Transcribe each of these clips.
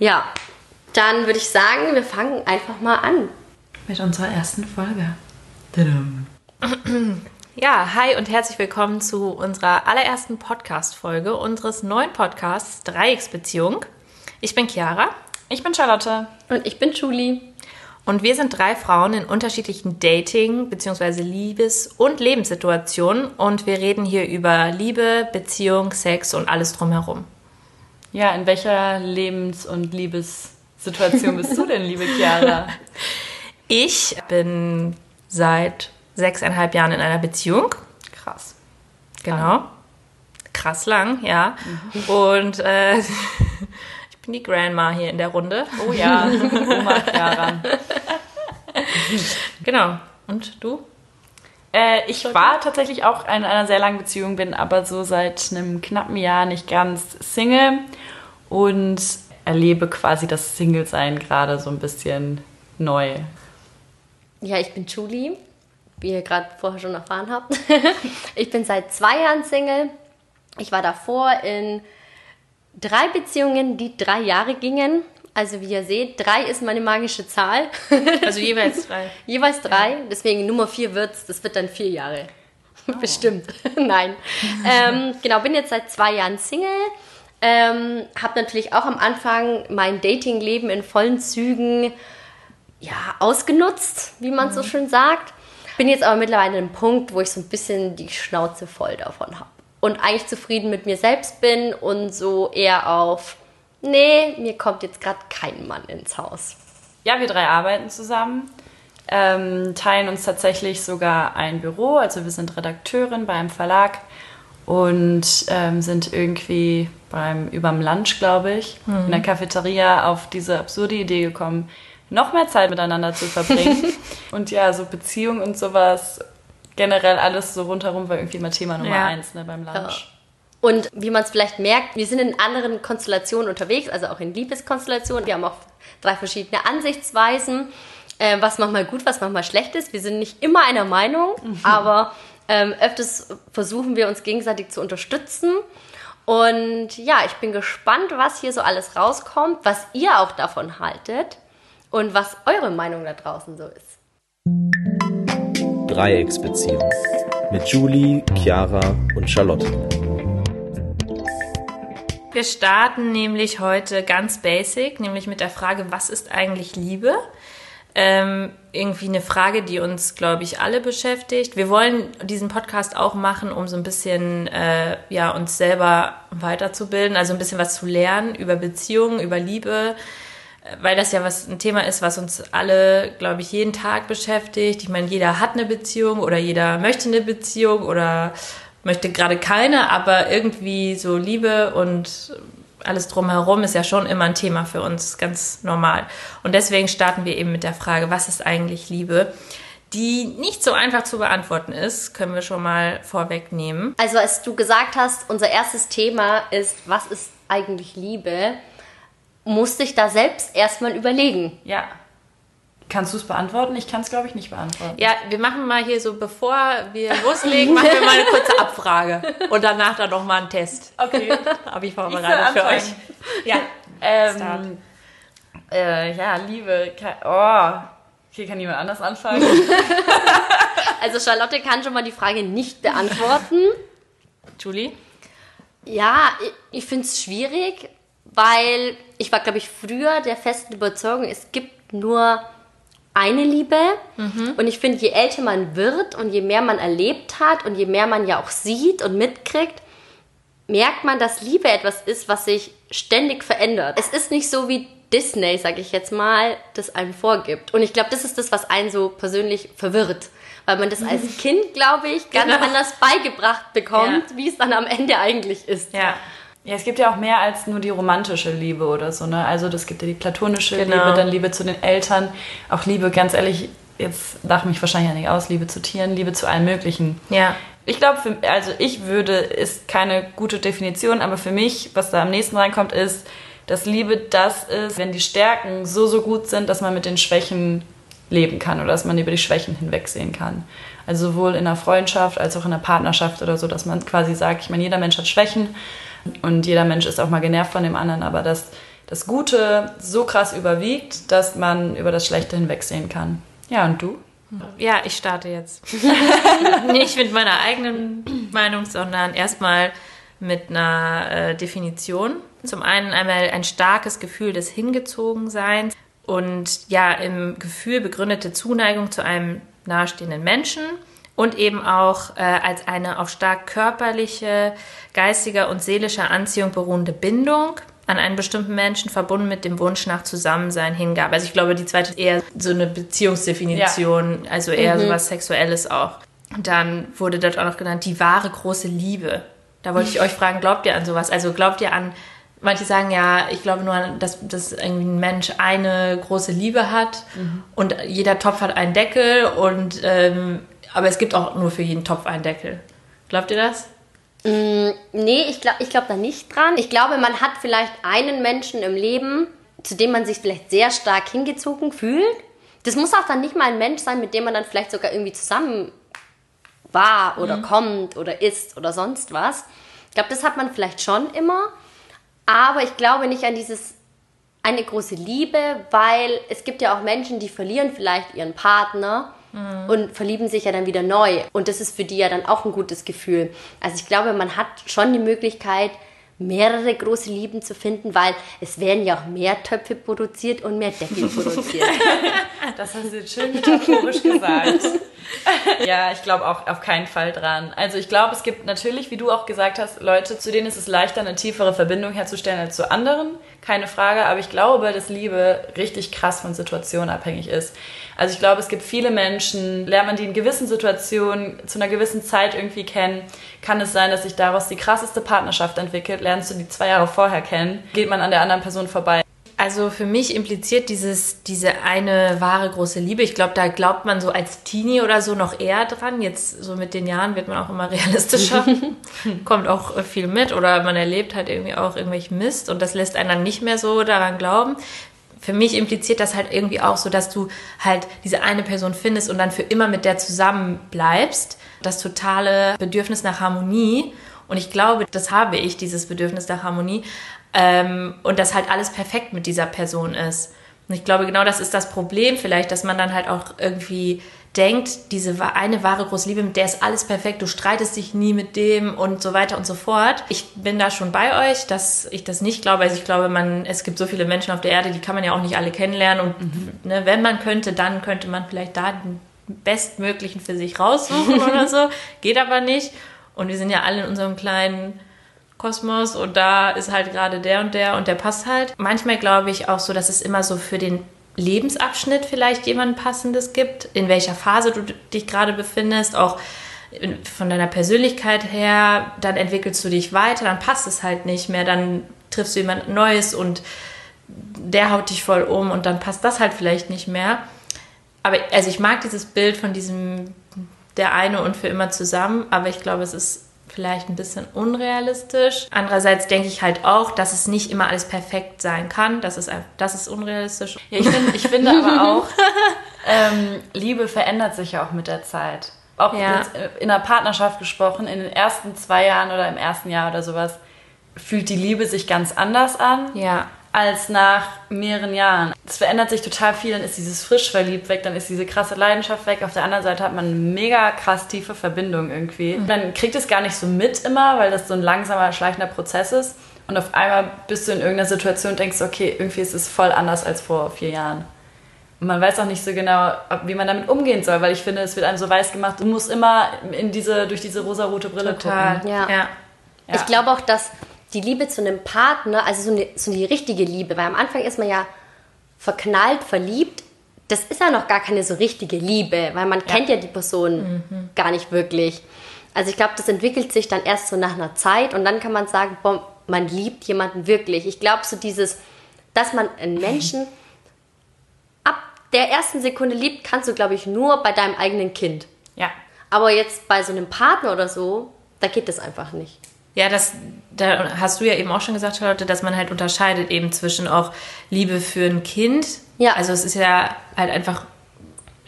Ja, dann würde ich sagen, wir fangen einfach mal an. Mit unserer ersten Folge. Ja, hi und herzlich willkommen zu unserer allerersten Podcast-Folge unseres neuen Podcasts Dreiecksbeziehung. Ich bin Chiara. Ich bin Charlotte. Und ich bin Julie. Und wir sind drei Frauen in unterschiedlichen Dating- bzw. Liebes- und Lebenssituationen. Und wir reden hier über Liebe, Beziehung, Sex und alles drumherum. Ja, in welcher Lebens- und Liebessituation bist du denn, liebe Chiara? Ich bin seit sechseinhalb Jahren in einer Beziehung. Krass. Genau. Krass lang, ja. Und äh, ich bin die Grandma hier in der Runde. Oh ja, Oma Chiara. Genau. Und du? Äh, ich war tatsächlich auch in einer sehr langen Beziehung, bin aber so seit einem knappen Jahr nicht ganz Single und erlebe quasi das Single-Sein gerade so ein bisschen neu. Ja, ich bin Julie, wie ihr gerade vorher schon erfahren habt. ich bin seit zwei Jahren Single. Ich war davor in drei Beziehungen, die drei Jahre gingen. Also wie ihr seht, drei ist meine magische Zahl. Also jeweils drei. Jeweils drei. Deswegen Nummer vier wird's. Das wird dann vier Jahre. Bestimmt. Nein. ähm, genau, bin jetzt seit zwei Jahren Single. Ähm, habe natürlich auch am Anfang mein Datingleben in vollen Zügen ja, ausgenutzt, wie man so schön sagt. Bin jetzt aber mittlerweile an einem Punkt, wo ich so ein bisschen die Schnauze voll davon habe. Und eigentlich zufrieden mit mir selbst bin und so eher auf, nee, mir kommt jetzt gerade kein Mann ins Haus. Ja, wir drei arbeiten zusammen, ähm, teilen uns tatsächlich sogar ein Büro. Also wir sind Redakteurin bei einem Verlag und ähm, sind irgendwie beim überm Lunch, glaube ich, in der Cafeteria auf diese absurde Idee gekommen, noch mehr Zeit miteinander zu verbringen. und ja, so Beziehung und sowas, generell alles so rundherum war irgendwie immer Thema Nummer Ja. eins ne, beim Lunch. Und wie man es vielleicht merkt, wir sind in anderen Konstellationen unterwegs, also auch in Liebeskonstellationen. Wir haben auch drei verschiedene Ansichtsweisen, äh, was manchmal gut, was manchmal schlecht ist. Wir sind nicht immer einer Meinung, aber ähm, öfters versuchen wir uns gegenseitig zu unterstützen. Und ja, ich bin gespannt, was hier so alles rauskommt, was ihr auch davon haltet und was eure Meinung da draußen so ist. Dreiecksbeziehung mit Julie, Chiara und Charlotte. Wir starten nämlich heute ganz basic, nämlich mit der Frage, was ist eigentlich Liebe? Ähm, irgendwie eine Frage, die uns, glaube ich, alle beschäftigt. Wir wollen diesen Podcast auch machen, um so ein bisschen äh, ja, uns selber weiterzubilden, also ein bisschen was zu lernen über Beziehungen, über Liebe, äh, weil das ja was ein Thema ist, was uns alle, glaube ich, jeden Tag beschäftigt. Ich meine, jeder hat eine Beziehung oder jeder möchte eine Beziehung oder möchte gerade keine, aber irgendwie so Liebe und alles drumherum ist ja schon immer ein Thema für uns, ganz normal. Und deswegen starten wir eben mit der Frage, was ist eigentlich Liebe? Die nicht so einfach zu beantworten ist, können wir schon mal vorwegnehmen. Also als du gesagt hast, unser erstes Thema ist, was ist eigentlich Liebe, musste ich da selbst erstmal überlegen. Ja. Kannst du es beantworten? Ich kann es, glaube ich, nicht beantworten. Ja, wir machen mal hier so, bevor wir loslegen, machen wir mal eine kurze Abfrage und danach dann noch mal einen Test. Okay. Habe ich vorbereitet für euch. Ja. Ähm, äh, ja, Liebe. Oh, hier kann jemand anders anfangen. Also Charlotte kann schon mal die Frage nicht beantworten. Julie? Ja, ich, ich finde es schwierig, weil ich war, glaube ich, früher der festen Überzeugung, es gibt nur eine Liebe. Und ich finde, je älter man wird und je mehr man erlebt hat und je mehr man ja auch sieht und mitkriegt, merkt man, dass Liebe etwas ist, was sich ständig verändert. Es ist nicht so wie Disney, sage ich jetzt mal, das einem vorgibt. Und ich glaube, das ist das, was einen so persönlich verwirrt. Weil man das als Kind, glaube ich, ganz Genau. anders beigebracht bekommt, Ja. wie es dann am Ende eigentlich ist. Ja. Ja, es gibt ja auch mehr als nur die romantische Liebe oder so, ne? Also das gibt ja die platonische Genau. Liebe, dann Liebe zu den Eltern, auch Liebe, ganz ehrlich, jetzt lach mich wahrscheinlich ja nicht aus, Liebe zu Tieren, Liebe zu allem Möglichen. Ja. Ich glaube, also ich würde, ist keine gute Definition, aber für mich, was da am nächsten reinkommt, ist, dass Liebe das ist, wenn die Stärken so, so gut sind, dass man mit den Schwächen leben kann oder dass man über die Schwächen hinwegsehen kann. Also sowohl in einer Freundschaft als auch in einer Partnerschaft oder so, dass man quasi sagt, ich meine, jeder Mensch hat Schwächen und jeder Mensch ist auch mal genervt von dem anderen, aber dass, das Gute so krass überwiegt, dass man über das Schlechte hinwegsehen kann. Ja, und du? Ja, ich starte jetzt. Nicht mit meiner eigenen Meinung, sondern erstmal mit einer äh, Definition. Zum einen einmal ein starkes Gefühl des Hingezogenseins und ja, im Gefühl begründete Zuneigung zu einem nahestehenden Menschen und eben auch äh, als eine auf stark körperliche, geistiger und seelischer Anziehung beruhende Bindung an einen bestimmten Menschen verbunden mit dem Wunsch nach Zusammensein hingab. Also ich glaube, die zweite ist eher so eine Beziehungsdefinition, ja. also eher mhm. so was Sexuelles auch. Und dann wurde dort auch noch genannt, die wahre große Liebe. Da wollte ich euch fragen, glaubt ihr an sowas? Also glaubt ihr an, manche sagen ja, ich glaube nur, dass, dass irgendwie ein Mensch eine große Liebe hat mhm. und jeder Topf hat einen Deckel und ähm, aber es gibt auch nur für jeden Topf einen Deckel. Glaubt ihr das? Mm, nee, ich glaube ich glaub da nicht dran. Ich glaube, man hat vielleicht einen Menschen im Leben, zu dem man sich vielleicht sehr stark hingezogen fühlt. Das muss auch dann nicht mal ein Mensch sein, mit dem man dann vielleicht sogar irgendwie zusammen war oder mhm. kommt oder ist oder sonst was. Ich glaube, das hat man vielleicht schon immer. Aber ich glaube nicht an dieses eine große Liebe, weil es gibt ja auch Menschen, die verlieren vielleicht ihren Partner mhm. und verlieben sich ja dann wieder neu. Und das ist für die ja dann auch ein gutes Gefühl. Also ich glaube, man hat schon die Möglichkeit, mehrere große Lieben zu finden, weil es werden ja auch mehr Töpfe produziert und mehr Deckel produziert. das hast du jetzt schön metaphorisch gesagt. ja, ich glaube auch auf keinen Fall dran. Also ich glaube, es gibt natürlich, wie du auch gesagt hast, Leute, zu denen ist es leichter, eine tiefere Verbindung herzustellen als zu anderen. Keine Frage. Aber ich glaube, dass Liebe richtig krass von Situationen abhängig ist. Also ich glaube, es gibt viele Menschen, lernt man die in gewissen Situationen zu einer gewissen Zeit irgendwie kennen, kann es sein, dass sich daraus die krasseste Partnerschaft entwickelt. Lernst du die zwei Jahre vorher kennen, geht man an der anderen Person vorbei. Also für mich impliziert dieses, diese eine wahre große Liebe. Ich glaube, da glaubt man so als Teenie oder so noch eher dran. Jetzt so mit den Jahren wird man auch immer realistischer. Kommt auch viel mit oder man erlebt halt irgendwie auch irgendwelchen Mist und das lässt einen dann nicht mehr so daran glauben für mich impliziert das halt irgendwie auch so, dass du halt diese eine Person findest und dann für immer mit der zusammen bleibst. Das totale Bedürfnis nach Harmonie. Und ich glaube, das habe ich, dieses Bedürfnis nach Harmonie. Ähm, und dass halt alles perfekt mit dieser Person ist. Und ich glaube, genau das ist das Problem vielleicht, dass man dann halt auch irgendwie denkt, diese eine wahre große Liebe, mit der ist alles perfekt, du streitest dich nie mit dem und so weiter und so fort. Ich bin da schon bei euch, dass ich das nicht glaube. Also ich glaube, man, es gibt so viele Menschen auf der Erde, die kann man ja auch nicht alle kennenlernen und mhm. ne, wenn man könnte, dann könnte man vielleicht da den bestmöglichen für sich raussuchen oder so. Geht aber nicht. Und wir sind ja alle in unserem kleinen Kosmos und da ist halt gerade der und der und der passt halt. Manchmal glaube ich auch so, dass es immer so für den Lebensabschnitt vielleicht jemand passendes gibt, in welcher Phase du dich gerade befindest, auch von deiner Persönlichkeit her, dann entwickelst du dich weiter, dann passt es halt nicht mehr, dann triffst du jemand Neues und der haut dich voll um und dann passt das halt vielleicht nicht mehr. Aber also ich mag dieses Bild von diesem der eine und für immer zusammen, aber ich glaube, es ist vielleicht ein bisschen unrealistisch. Andererseits denke ich halt auch, dass es nicht immer alles perfekt sein kann. Das ist, das ist unrealistisch. Ja, ich, find, ich finde aber auch, ähm, Liebe verändert sich ja auch mit der Zeit. Auch ja. in einer Partnerschaft gesprochen, in den ersten zwei Jahren oder im ersten Jahr oder sowas, fühlt die Liebe sich ganz anders an. Ja als nach mehreren Jahren. Es verändert sich total viel, dann ist dieses frisch verliebt weg, dann ist diese krasse Leidenschaft weg. Auf der anderen Seite hat man eine mega krass tiefe Verbindung irgendwie. Mhm. Dann kriegt es gar nicht so mit immer, weil das so ein langsamer, schleichender Prozess ist. Und auf einmal bist du in irgendeiner Situation und denkst, okay, irgendwie ist es voll anders als vor vier Jahren. Und man weiß auch nicht so genau, wie man damit umgehen soll, weil ich finde, es wird einem so weiß gemacht, du musst immer in diese, durch diese rosarote Brille Total. gucken. Ja. ja. Ich glaube auch, dass die Liebe zu einem Partner, also so eine, so eine richtige Liebe, weil am Anfang ist man ja verknallt, verliebt. Das ist ja noch gar keine so richtige Liebe, weil man ja. kennt ja die Person mhm. gar nicht wirklich. Also ich glaube, das entwickelt sich dann erst so nach einer Zeit und dann kann man sagen, boah, man liebt jemanden wirklich. Ich glaube, so dieses, dass man einen Menschen ab der ersten Sekunde liebt, kannst du, glaube ich, nur bei deinem eigenen Kind. Ja. Aber jetzt bei so einem Partner oder so, da geht das einfach nicht. Ja, das, da hast du ja eben auch schon gesagt, Charlotte, dass man halt unterscheidet eben zwischen auch Liebe für ein Kind. Ja. Also es ist ja halt einfach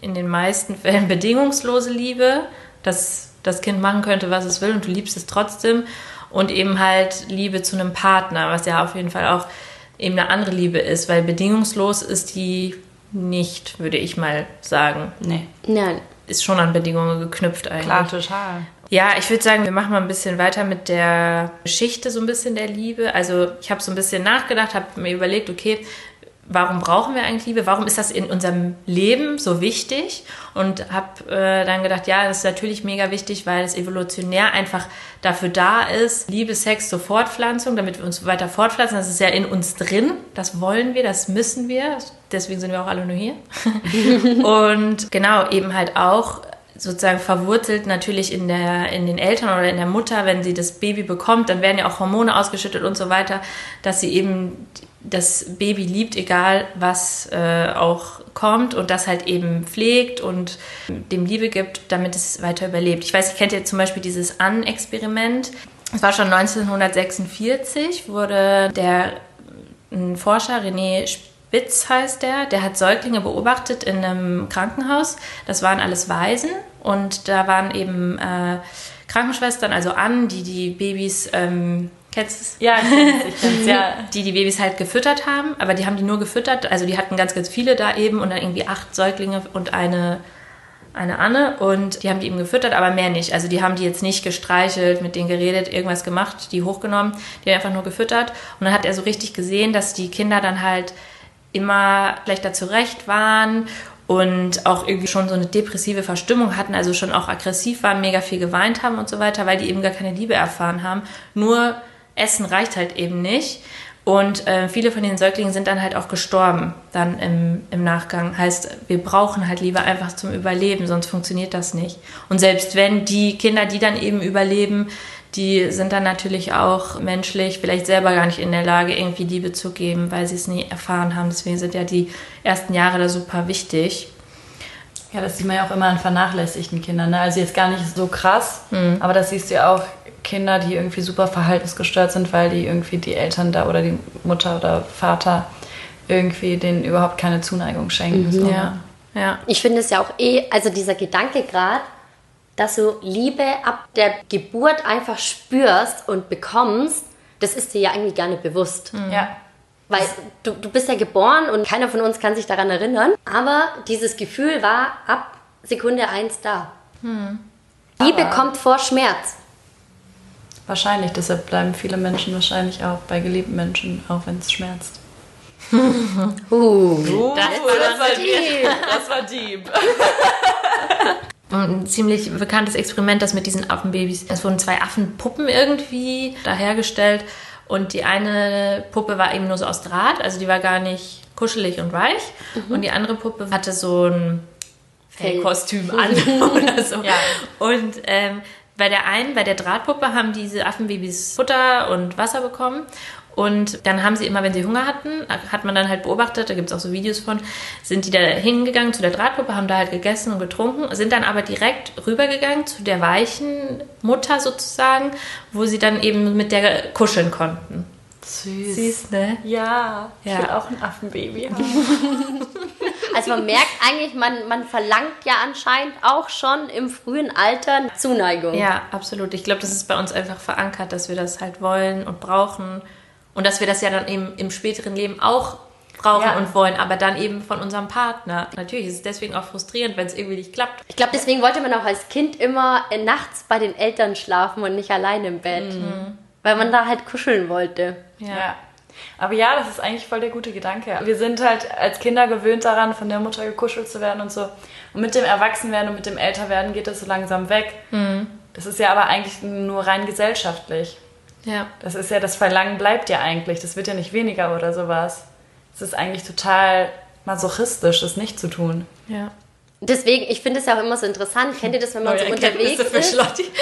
in den meisten Fällen bedingungslose Liebe, dass das Kind machen könnte, was es will und du liebst es trotzdem. Und eben halt Liebe zu einem Partner, was ja auf jeden Fall auch eben eine andere Liebe ist, weil bedingungslos ist die nicht, würde ich mal sagen. Nee. Nein. Ist schon an Bedingungen geknüpft eigentlich. Klar, total. Ja, ich würde sagen, wir machen mal ein bisschen weiter mit der Geschichte so ein bisschen der Liebe. Also ich habe so ein bisschen nachgedacht, habe mir überlegt, okay, warum brauchen wir eigentlich Liebe? Warum ist das in unserem Leben so wichtig? Und habe äh, dann gedacht, ja, das ist natürlich mega wichtig, weil es evolutionär einfach dafür da ist, Liebe, Sex zur Fortpflanzung, damit wir uns weiter fortpflanzen. Das ist ja in uns drin. Das wollen wir, das müssen wir. Deswegen sind wir auch alle nur hier. Und genau, eben halt auch sozusagen verwurzelt natürlich in, der, in den Eltern oder in der Mutter, wenn sie das Baby bekommt, dann werden ja auch Hormone ausgeschüttet und so weiter, dass sie eben das Baby liebt, egal was äh, auch kommt und das halt eben pflegt und dem Liebe gibt, damit es weiter überlebt. Ich weiß, ihr kennt ja zum Beispiel dieses An-Experiment. Es war schon 1946, wurde der ein Forscher, René Spitz heißt der, der hat Säuglinge beobachtet in einem Krankenhaus. Das waren alles Waisen und da waren eben äh, Krankenschwestern, also an, die die Babys ähm, Kennst du es? Ja, ich kenn's, ich kenn's, ja. Die die Babys halt gefüttert haben, aber die haben die nur gefüttert. Also die hatten ganz, ganz viele da eben und dann irgendwie acht Säuglinge und eine, eine Anne und die haben die eben gefüttert, aber mehr nicht. Also die haben die jetzt nicht gestreichelt, mit denen geredet, irgendwas gemacht, die hochgenommen, die haben einfach nur gefüttert. Und dann hat er so richtig gesehen, dass die Kinder dann halt immer schlechter zurecht waren und auch irgendwie schon so eine depressive Verstimmung hatten, also schon auch aggressiv waren, mega viel geweint haben und so weiter, weil die eben gar keine Liebe erfahren haben. Nur Essen reicht halt eben nicht. Und äh, viele von den Säuglingen sind dann halt auch gestorben, dann im, im Nachgang. Heißt, wir brauchen halt Liebe einfach zum Überleben, sonst funktioniert das nicht. Und selbst wenn die Kinder, die dann eben überleben, die sind dann natürlich auch menschlich vielleicht selber gar nicht in der Lage, irgendwie Liebe zu geben, weil sie es nie erfahren haben. Deswegen sind ja die ersten Jahre da super wichtig. Ja, das sieht man ja auch immer an vernachlässigten Kindern. Ne? Also jetzt gar nicht so krass, mhm. aber das siehst du ja auch Kinder, die irgendwie super verhaltensgestört sind, weil die irgendwie die Eltern da oder die Mutter oder Vater irgendwie denen überhaupt keine Zuneigung schenken. Mhm. So. Ja. ja. Ich finde es ja auch eh, also dieser Gedanke gerade, dass du Liebe ab der Geburt einfach spürst und bekommst, das ist dir ja eigentlich gar nicht bewusst. Mhm. Ja. Weil du, du bist ja geboren und keiner von uns kann sich daran erinnern. Aber dieses Gefühl war ab Sekunde 1 da. Mhm. Liebe aber kommt vor Schmerz. Wahrscheinlich, deshalb bleiben viele Menschen wahrscheinlich auch bei geliebten Menschen, auch wenn es schmerzt. uh, uh, das, das, war deep. Das war deep. ein ziemlich bekanntes Experiment, das mit diesen Affenbabys. Es wurden zwei Affenpuppen irgendwie dahergestellt und die eine Puppe war eben nur so aus Draht, also die war gar nicht kuschelig und weich. Mhm. Und die andere Puppe hatte so ein Fellkostüm an oder so. Ja. Und ähm, bei der einen, bei der Drahtpuppe, haben diese Affenbabys Futter und Wasser bekommen. Und dann haben sie immer, wenn sie Hunger hatten, hat man dann halt beobachtet, da gibt es auch so Videos von, sind die da hingegangen zu der Drahtpuppe, haben da halt gegessen und getrunken, sind dann aber direkt rübergegangen zu der weichen Mutter sozusagen, wo sie dann eben mit der kuscheln konnten. Süß. Süß, ne? Ja, ich ja. will auch ein Affenbaby haben. also man merkt eigentlich, man, man verlangt ja anscheinend auch schon im frühen Alter Zuneigung. Ja, absolut. Ich glaube, das ist bei uns einfach verankert, dass wir das halt wollen und brauchen. Und dass wir das ja dann eben im späteren Leben auch brauchen ja. und wollen, aber dann eben von unserem Partner. Natürlich ist es deswegen auch frustrierend, wenn es irgendwie nicht klappt. Ich glaube, deswegen wollte man auch als Kind immer nachts bei den Eltern schlafen und nicht allein im Bett. Mhm. Weil man da halt kuscheln wollte. Ja. ja. Aber ja, das ist eigentlich voll der gute Gedanke. Wir sind halt als Kinder gewöhnt daran, von der Mutter gekuschelt zu werden und so. Und mit dem Erwachsenwerden und mit dem Älterwerden geht das so langsam weg. Mhm. Das ist ja aber eigentlich nur rein gesellschaftlich. Ja. Das ist ja, das Verlangen bleibt ja eigentlich. Das wird ja nicht weniger oder sowas. Es ist eigentlich total masochistisch, das nicht zu tun. Ja. Deswegen, ich finde es ja auch immer so interessant. Kennt ihr das, wenn man Neue so unterwegs ist? ich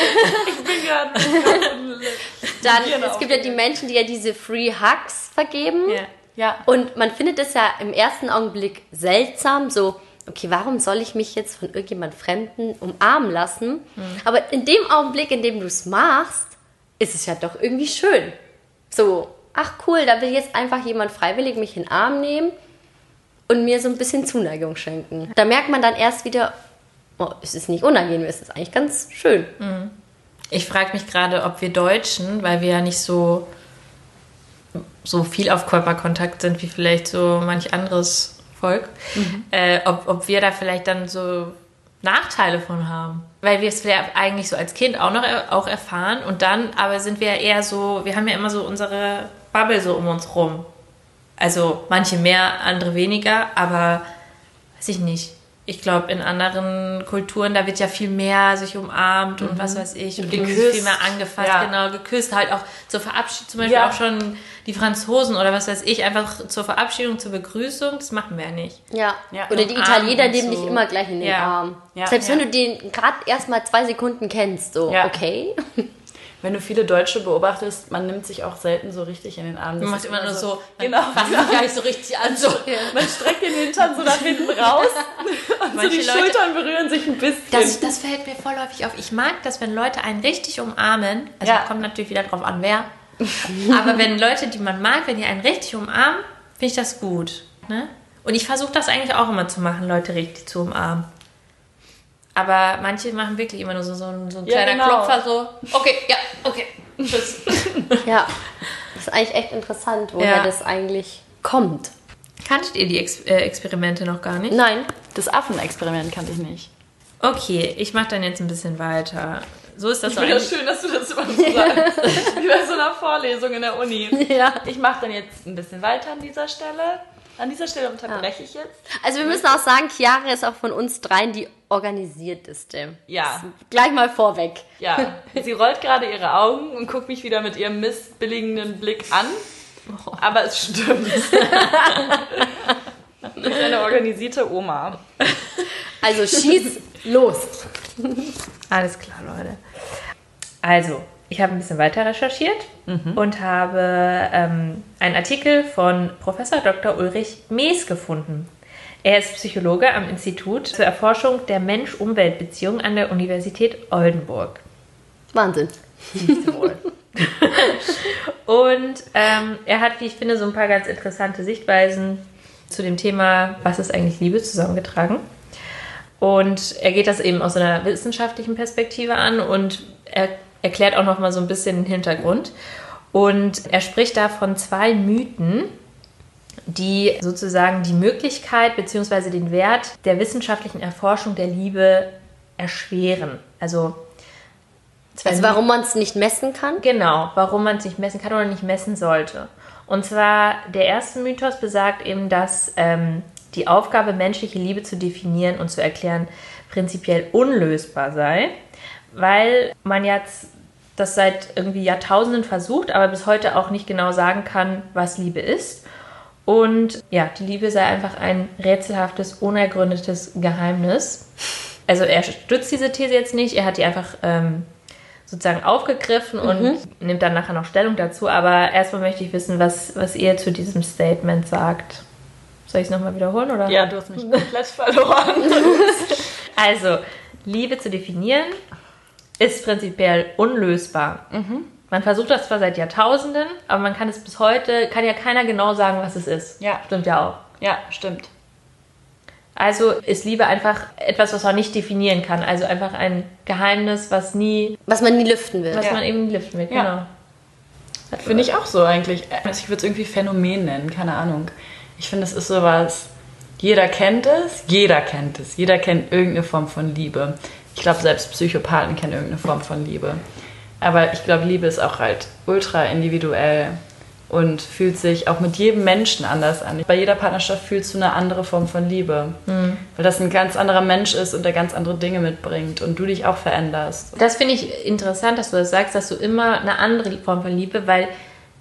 bin gerade. Dann, es gibt ja die Menschen, die ja diese Free Hugs vergeben. Ja. ja. Und man findet es ja im ersten Augenblick seltsam, so, okay, warum soll ich mich jetzt von irgendjemand Fremden umarmen lassen? Mhm. Aber in dem Augenblick, in dem du es machst, ist es ja doch irgendwie schön. So, ach cool, da will jetzt einfach jemand freiwillig mich in den Arm nehmen und mir so ein bisschen Zuneigung schenken. Da merkt man dann erst wieder, oh, es ist nicht unangenehm, es ist eigentlich ganz schön. Ich frage mich gerade, ob wir Deutschen, weil wir ja nicht so so viel auf Körperkontakt sind wie vielleicht so manch anderes Volk, äh, ob, ob wir da vielleicht dann so Nachteile von haben. Weil wir es eigentlich so als Kind auch noch auch erfahren und dann aber sind wir eher so, wir haben ja immer so unsere Bubble so um uns rum. Also manche mehr, andere weniger, aber weiß ich nicht. Ich glaube, in anderen Kulturen, da wird ja viel mehr sich umarmt und was weiß ich. Und irgendwie Geküsst. viel mehr angefasst, Ja. genau, geküsst. Halt auch zur Verabschiedung, zum Beispiel Ja. auch schon die Franzosen oder was weiß ich, einfach zur Verabschiedung, zur Begrüßung, das machen wir ja nicht. Ja. Ja. Oder die Italiener und nehmen so. dich immer gleich in den Ja. Arm. Ja, Selbst ja. wenn du den gerade erst mal zwei Sekunden kennst, so, Ja. okay. Wenn du viele Deutsche beobachtest, man nimmt sich auch selten so richtig in den Arm. Man macht immer nur so, Genau. fasst sich gar nicht so richtig an. So. Man streckt den Hintern so nach hinten raus und so Manche die Leute- Schultern berühren sich ein bisschen. Das, das fällt mir vorläufig auf. Ich mag das, wenn Leute einen richtig umarmen. Also Ja. kommt natürlich wieder drauf an, wer. Aber wenn Leute, die man mag, wenn die einen richtig umarmen, finde ich das gut. Ne? Und ich versuche das eigentlich auch immer zu machen, Leute richtig zu umarmen. Aber manche machen wirklich immer nur so, so, ein- so ein Ja, kleiner genau. Klopfer, so, okay, ja, okay, tschüss. Ja. Das ist eigentlich echt interessant, woher Ja. das eigentlich kommt. Kanntet ihr die Ex äh, Experimente noch gar nicht? Nein. Das Affenexperiment kannte ich nicht. Okay, ich mache dann jetzt ein bisschen weiter. So ist das Ich so finde das schön, dass du das immer so sagst. Wie bei so einer Vorlesung in der Uni. Ja. Ich mache dann jetzt ein bisschen weiter an dieser Stelle. An dieser Stelle unterbreche ich jetzt. Also wir müssen auch sagen, Chiara ist auch von uns dreien die organisierteste. Ja. Gleich mal vorweg. Ja, sie rollt gerade ihre Augen und guckt mich wieder mit ihrem missbilligenden Blick an. Aber es stimmt. Ich bin eine organisierte Oma. Also schieß los. Alles klar, Leute. Also, ich habe ein bisschen weiter recherchiert und habe ähm, einen Artikel von Professor Dr. Ulrich Mees gefunden. Er ist Psychologe am Institut zur Erforschung der Mensch-Umwelt-Beziehung an der Universität Oldenburg. Wahnsinn. Und ähm, er hat, wie ich finde, so ein paar ganz interessante Sichtweisen zu dem Thema, was ist eigentlich Liebe, zusammengetragen. Und er geht das eben aus einer wissenschaftlichen Perspektive an und er erklärt auch noch mal so ein bisschen den Hintergrund. Und er spricht da von zwei Mythen, die sozusagen die Möglichkeit bzw. den Wert der wissenschaftlichen Erforschung der Liebe erschweren. Also Also warum man es nicht messen kann? Genau, warum man es nicht messen kann oder nicht messen sollte. Und zwar der erste Mythos besagt eben, dass ähm, die Aufgabe, menschliche Liebe zu definieren und zu erklären, prinzipiell unlösbar sei, weil man jetzt das seit irgendwie Jahrtausenden versucht, aber bis heute auch nicht genau sagen kann, was Liebe ist. Und ja, die Liebe sei einfach ein rätselhaftes, unergründetes Geheimnis. Also er stützt diese These jetzt nicht, er hat die einfach ähm, sozusagen aufgegriffen und nimmt dann nachher noch Stellung dazu. Aber erstmal möchte ich wissen, was, was ihr zu diesem Statement sagt. Soll ich es nochmal wiederholen? Oder? Ja, du hast mich komplett verloren. Also, Liebe zu definieren ist prinzipiell unlösbar. Man versucht das zwar seit Jahrtausenden, aber man kann es bis heute, kann ja keiner genau sagen, was es ist. Ja. Stimmt ja auch. Ja, stimmt. Also ist Liebe einfach etwas, was man nicht definieren kann. Also einfach ein Geheimnis, was nie, Was man nie lüften will. was Ja. man eben nie lüften will. Ja. Genau. Finde ich auch so eigentlich. Also ich würde es irgendwie Phänomen nennen, keine Ahnung. Ich finde, es ist sowas, jeder kennt es, jeder kennt es, jeder kennt irgendeine Form von Liebe. Ich glaube, selbst Psychopathen kennen irgendeine Form von Liebe. Aber ich glaube, Liebe ist auch halt ultra individuell und fühlt sich auch mit jedem Menschen anders an. Bei jeder Partnerschaft fühlst du eine andere Form von Liebe, weil das ein ganz anderer Mensch ist und der ganz andere Dinge mitbringt und du dich auch veränderst. Das finde ich interessant, dass du das sagst, dass du immer eine andere Form von Liebe, weil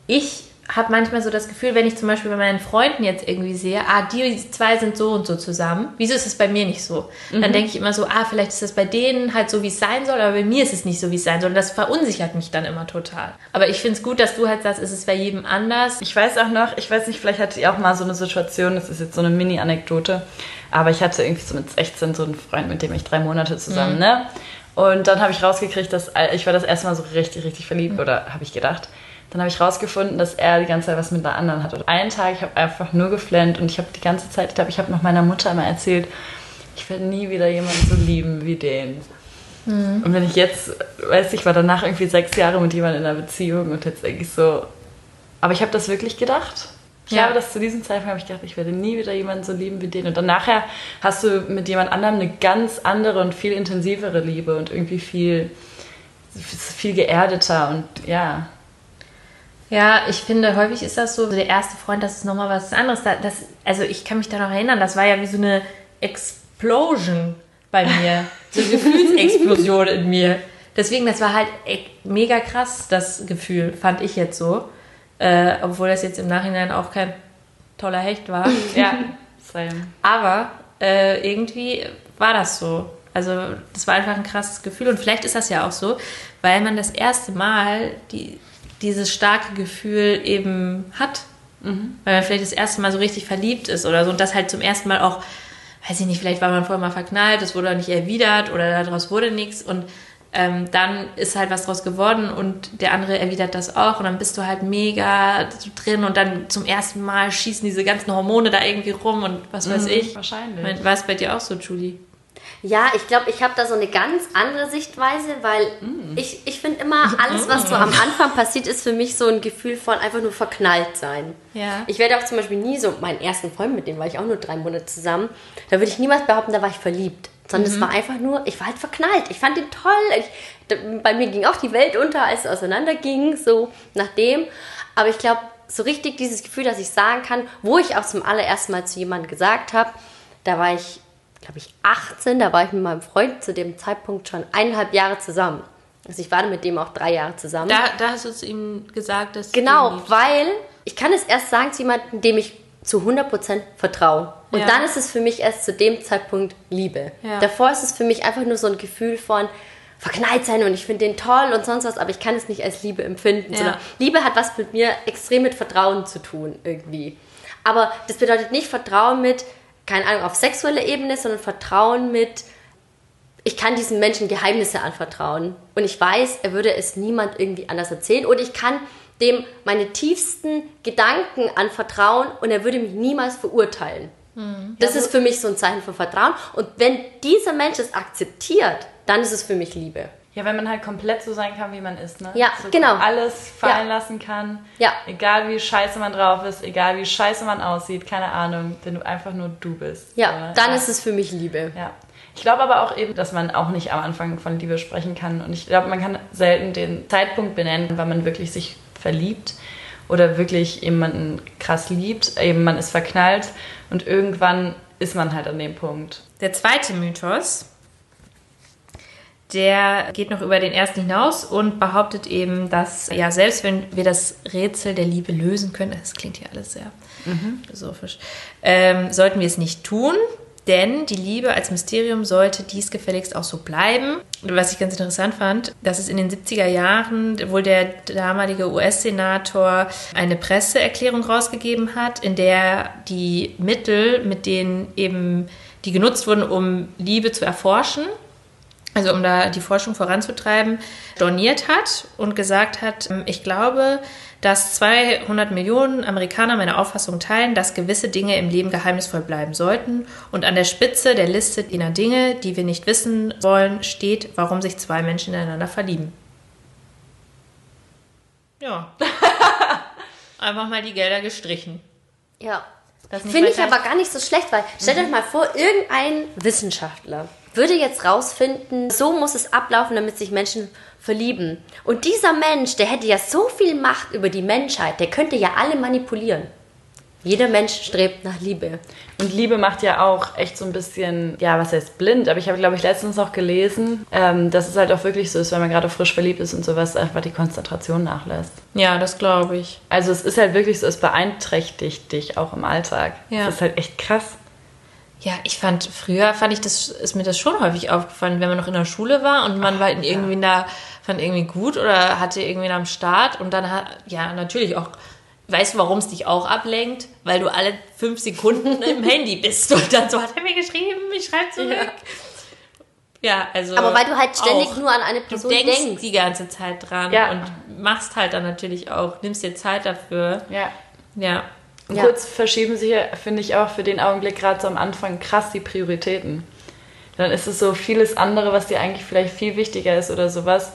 ich habe manchmal so das Gefühl, wenn ich zum Beispiel bei meinen Freunden jetzt irgendwie sehe, ah, die zwei sind so und so zusammen, wieso ist es bei mir nicht so? Dann denke ich immer so, ah, vielleicht ist das bei denen halt so, wie es sein soll, aber bei mir ist es nicht so, wie es sein soll. Und das verunsichert mich dann immer total. Aber ich finde es gut, dass du halt sagst, es ist bei jedem anders. Ich weiß auch noch, ich weiß nicht, vielleicht hatte ich auch mal so eine Situation, das ist jetzt so eine Mini-Anekdote, aber ich hatte irgendwie so mit 16 so einen Freund, mit dem ich drei Monate zusammen, ne? Und dann habe ich rausgekriegt, dass ich war das erste Mal so richtig, richtig verliebt, oder habe ich gedacht. Dann habe ich rausgefunden, dass er die ganze Zeit was mit einer anderen hat. Und einen Tag, ich habe einfach nur geflennt und ich habe die ganze Zeit, ich glaube, ich habe noch meiner Mutter immer erzählt, ich werde nie wieder jemanden so lieben wie den. Und wenn ich jetzt, weiß ich, war danach irgendwie sechs Jahre mit jemandem in einer Beziehung und jetzt denke ich so, aber ich habe das wirklich gedacht. Ich Ja. habe das zu diesem Zeitpunkt habe ich gedacht, ich werde nie wieder jemanden so lieben wie den. Und dann nachher hast du mit jemand anderem eine ganz andere und viel intensivere Liebe und irgendwie viel, viel geerdeter und ja. Ja, ich finde, häufig ist das so, der erste Freund, das ist nochmal was anderes. Da- Das, also ich kann mich da noch erinnern, das war ja wie so eine Explosion bei mir. So eine Gefühlsexplosion in mir. Deswegen, das war halt e- mega krass, das Gefühl, fand ich jetzt so. Äh, obwohl das jetzt im Nachhinein auch kein toller Hecht war. Ja, same. Aber äh, irgendwie war das so. Also das war einfach ein krasses Gefühl. Und vielleicht ist das ja auch so, weil man das erste Mal die, dieses starke Gefühl eben hat. Weil man vielleicht das erste Mal so richtig verliebt ist oder so. Und das halt zum ersten Mal auch, weiß ich nicht, vielleicht war man vorher mal verknallt, das wurde auch nicht erwidert oder daraus wurde nichts. Und ähm, dann ist halt was draus geworden und der andere erwidert das auch und dann bist du halt mega drin und dann zum ersten Mal schießen diese ganzen Hormone da irgendwie rum und was weiß ich. wahrscheinlich. War es bei dir auch so, Julie? Ja, ich glaube, ich habe da so eine ganz andere Sichtweise, weil Mm. ich, ich finde immer, alles, was so am Anfang passiert, ist für mich so ein Gefühl von einfach nur verknallt sein. Ja. Ich werde auch zum Beispiel nie so, meinen ersten Freund, mit dem war ich auch nur drei Monate zusammen, da würde ich niemals behaupten, da war ich verliebt. Sondern Mhm. es war einfach nur, ich war halt verknallt. Ich fand ihn toll. Ich, da, bei mir ging auch die Welt unter, als es auseinanderging, so nach dem. Aber ich glaube, so richtig dieses Gefühl, dass ich sagen kann, wo ich auch zum allerersten Mal zu jemandem gesagt habe, da war ich, glaube ich, 18, da war ich mit meinem Freund zu dem Zeitpunkt schon eineinhalb Jahre zusammen. Also ich war mit dem auch drei Jahre zusammen. Da, da hast du zu ihm gesagt, dass Genau, weil ich kann es erst sagen zu jemandem, dem ich zu 100% vertraue. Und Ja. dann ist es für mich erst zu dem Zeitpunkt Liebe. Ja. Davor ist es für mich einfach nur so ein Gefühl von verknallt sein und ich finde den toll und sonst was, aber ich kann es nicht als Liebe empfinden. Ja. Liebe hat was mit mir extrem mit Vertrauen zu tun irgendwie. Aber das bedeutet nicht Vertrauen mit, keine Ahnung, auf sexueller Ebene, sondern Vertrauen mit, ich kann diesem Menschen Geheimnisse anvertrauen und ich weiß, er würde es niemand irgendwie anders erzählen oder ich kann dem meine tiefsten Gedanken anvertrauen und er würde mich niemals verurteilen. Das ist für mich so ein Zeichen von Vertrauen und wenn dieser Mensch es akzeptiert, dann ist es für mich Liebe. Ja, wenn man halt komplett so sein kann, wie man ist, ne? Ja, so genau. Alles fallen Ja. lassen kann. Ja. Egal wie scheiße man drauf ist, egal wie scheiße man aussieht, keine Ahnung, wenn du einfach nur du bist. Ja, So, dann ist es für mich Liebe. Ja. Ich glaube aber auch eben, dass man auch nicht am Anfang von Liebe sprechen kann. Und ich glaube, man kann selten den Zeitpunkt benennen, wann man wirklich sich verliebt oder wirklich jemanden krass liebt. Eben man ist verknallt und irgendwann ist man halt an dem Punkt. Der zweite Mythos, der geht noch über den ersten hinaus und behauptet eben, dass ja selbst wenn wir das Rätsel der Liebe lösen können, das klingt hier alles sehr philosophisch, ähm, sollten wir es nicht tun. Denn die Liebe als Mysterium sollte dies gefälligst auch so bleiben. Was ich ganz interessant fand, dass es in den 70er Jahren wohl der damalige US-Senator eine Presseerklärung rausgegeben hat, in der die Mittel, mit denen eben die genutzt wurden, um Liebe zu erforschen, also um da die Forschung voranzutreiben, storniert hat und gesagt hat, ähm, ich glaube, dass 200 Millionen Amerikaner meine Auffassung teilen, dass gewisse Dinge im Leben geheimnisvoll bleiben sollten. Und an der Spitze der Liste jener Dinge, die wir nicht wissen wollen, steht, warum sich zwei Menschen ineinander verlieben. Ja. Einfach mal die Gelder gestrichen. Ja. Finde ich aber gar nicht so schlecht, weil stellt euch mal vor, irgendein Wissenschaftler würde jetzt rausfinden, so muss es ablaufen, damit sich Menschen verlieben. Und dieser Mensch, der hätte ja so viel Macht über die Menschheit, der könnte ja alle manipulieren. Jeder Mensch strebt nach Liebe. Und Liebe macht ja auch echt so ein bisschen, ja, was heißt blind, aber ich habe, glaube ich, letztens auch gelesen, ähm, dass es halt auch wirklich so ist, wenn man gerade frisch verliebt ist und sowas, einfach die Konzentration nachlässt. Ja, das glaube ich. Also es ist halt wirklich so, es beeinträchtigt dich auch im Alltag. Ja. Das ist halt echt krass. Ja, ich fand, früher fand ich das, ist mir das schon häufig aufgefallen, wenn man noch in der Schule war und man war irgendwie da, fand irgendwie gut oder hatte irgendwie am Start und dann hat, ja, natürlich auch, weißt du, warum es dich auch ablenkt? Weil du alle fünf Sekunden im Handy bist und dann so, hat er mir geschrieben, ich schreibe zurück. Ja, also. Aber weil du halt ständig auch. nur an eine Du Person denkst denkst. die ganze Zeit dran Ja. und machst halt dann natürlich auch, nimmst dir Zeit dafür. Ja. Ja. Ja. Kurz verschieben sich, hier, finde ich auch für den Augenblick gerade so am Anfang krass die Prioritäten. Dann ist es so vieles andere, was dir eigentlich vielleicht viel wichtiger ist oder sowas,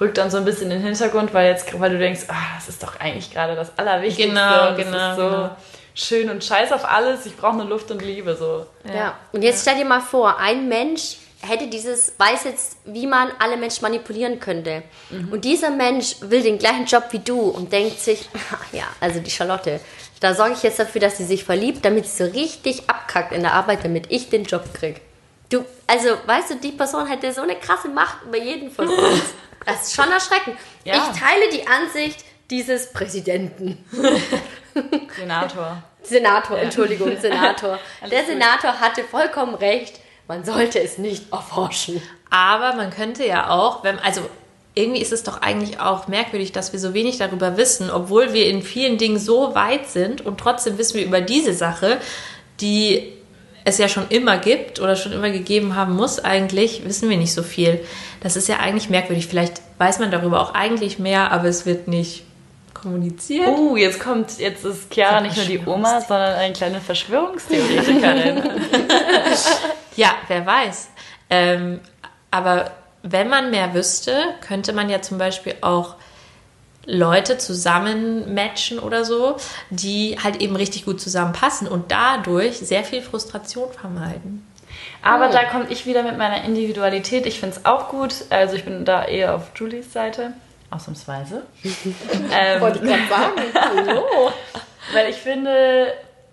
rückt dann so ein bisschen in den Hintergrund, weil jetzt, weil du denkst, ah, das ist doch eigentlich gerade das Allerwichtigste. Genau, und das genau, Ist so genau. schön und scheiß auf alles. Ich brauche nur Luft und Liebe so. Ja. Und jetzt stell dir mal vor, ein Mensch hätte dieses, weiß jetzt, wie man alle Menschen manipulieren könnte. Und dieser Mensch will den gleichen Job wie du und denkt sich, ja, also die Charlotte, da sorge ich jetzt dafür, dass sie sich verliebt, damit sie so richtig abkackt in der Arbeit, damit ich den Job krieg. Du, also, weißt du, die Person hätte so eine krasse Macht über jeden von uns. Das ist schon erschreckend. Ja. Ich teile die Ansicht dieses Präsidenten. Senator. Senator, Entschuldigung, Senator. Der. Senator hatte vollkommen recht. Man sollte es nicht erforschen. Aber man könnte ja auch, wenn, also irgendwie ist es doch eigentlich auch merkwürdig, dass wir so wenig darüber wissen, obwohl wir in vielen Dingen so weit sind und trotzdem wissen wir über diese Sache, die es ja schon immer gibt oder schon immer gegeben haben muss, eigentlich wissen wir nicht so viel. Das ist ja eigentlich merkwürdig. Vielleicht weiß man darüber auch eigentlich mehr, aber es wird nicht kommuniziert. Uh, jetzt kommt, jetzt ist Chiara nicht nur die Oma, sondern eine kleine Verschwörungstheoretikerin. Ja, wer weiß. Ähm, aber wenn man mehr wüsste, könnte man ja zum Beispiel auch Leute zusammen matchen oder so, die halt eben richtig gut zusammenpassen und dadurch sehr viel Frustration vermeiden. Aber da komme ich wieder mit meiner Individualität. Ich finde es auch gut. Also ich bin da eher auf Julies Seite. Ausnahmsweise. ähm, Wollte ich gerade sagen. Hallo. Weil ich finde,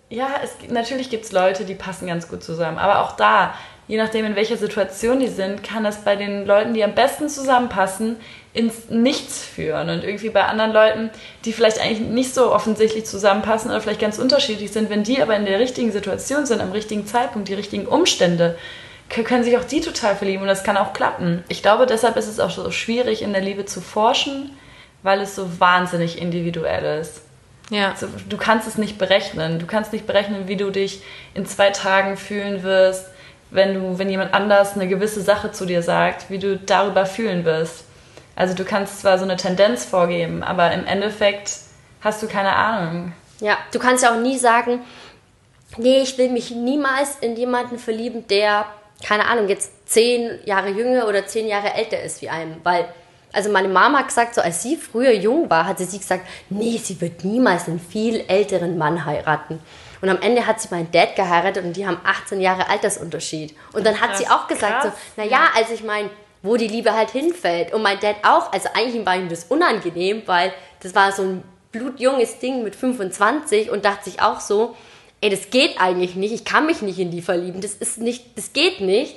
ja, es, natürlich gibt es Leute, die passen ganz gut zusammen. Aber auch da, je nachdem, in welcher Situation die sind, kann das bei den Leuten, die am besten zusammenpassen, ins Nichts führen. Und irgendwie bei anderen Leuten, die vielleicht eigentlich nicht so offensichtlich zusammenpassen oder vielleicht ganz unterschiedlich sind, wenn die aber in der richtigen Situation sind, am richtigen Zeitpunkt, die richtigen Umstände, können sich auch die total verlieben und das kann auch klappen. Ich glaube, deshalb ist es auch so schwierig, in der Liebe zu forschen, weil es so wahnsinnig individuell ist. Ja. So, du kannst es nicht berechnen. Du kannst nicht berechnen, wie du dich in zwei Tagen fühlen wirst, wenn du, wenn jemand anders eine gewisse Sache zu dir sagt, wie du darüber fühlen wirst. Also du kannst zwar so eine Tendenz vorgeben, aber im Endeffekt hast du keine Ahnung. Ja, du kannst ja auch nie sagen, nee, ich will mich niemals in jemanden verlieben, der, keine Ahnung, jetzt zehn Jahre jünger oder zehn Jahre älter ist wie einem. Weil, also meine Mama hat gesagt, so als sie früher jung war, hatte sie gesagt, nee, sie wird niemals einen viel älteren Mann heiraten. Und am Ende hat sie meinen Dad geheiratet und die haben 18 Jahre Altersunterschied. Und dann hat sie Krass, auch gesagt, krass, so, naja, also ich meine, wo die Liebe halt hinfällt. Und mein Dad auch, also eigentlich war ihm das unangenehm, weil das war so ein blutjunges Ding mit 25 und dachte sich auch so, ey, das geht eigentlich nicht, ich kann mich nicht in die verlieben, das ist nicht, das geht nicht.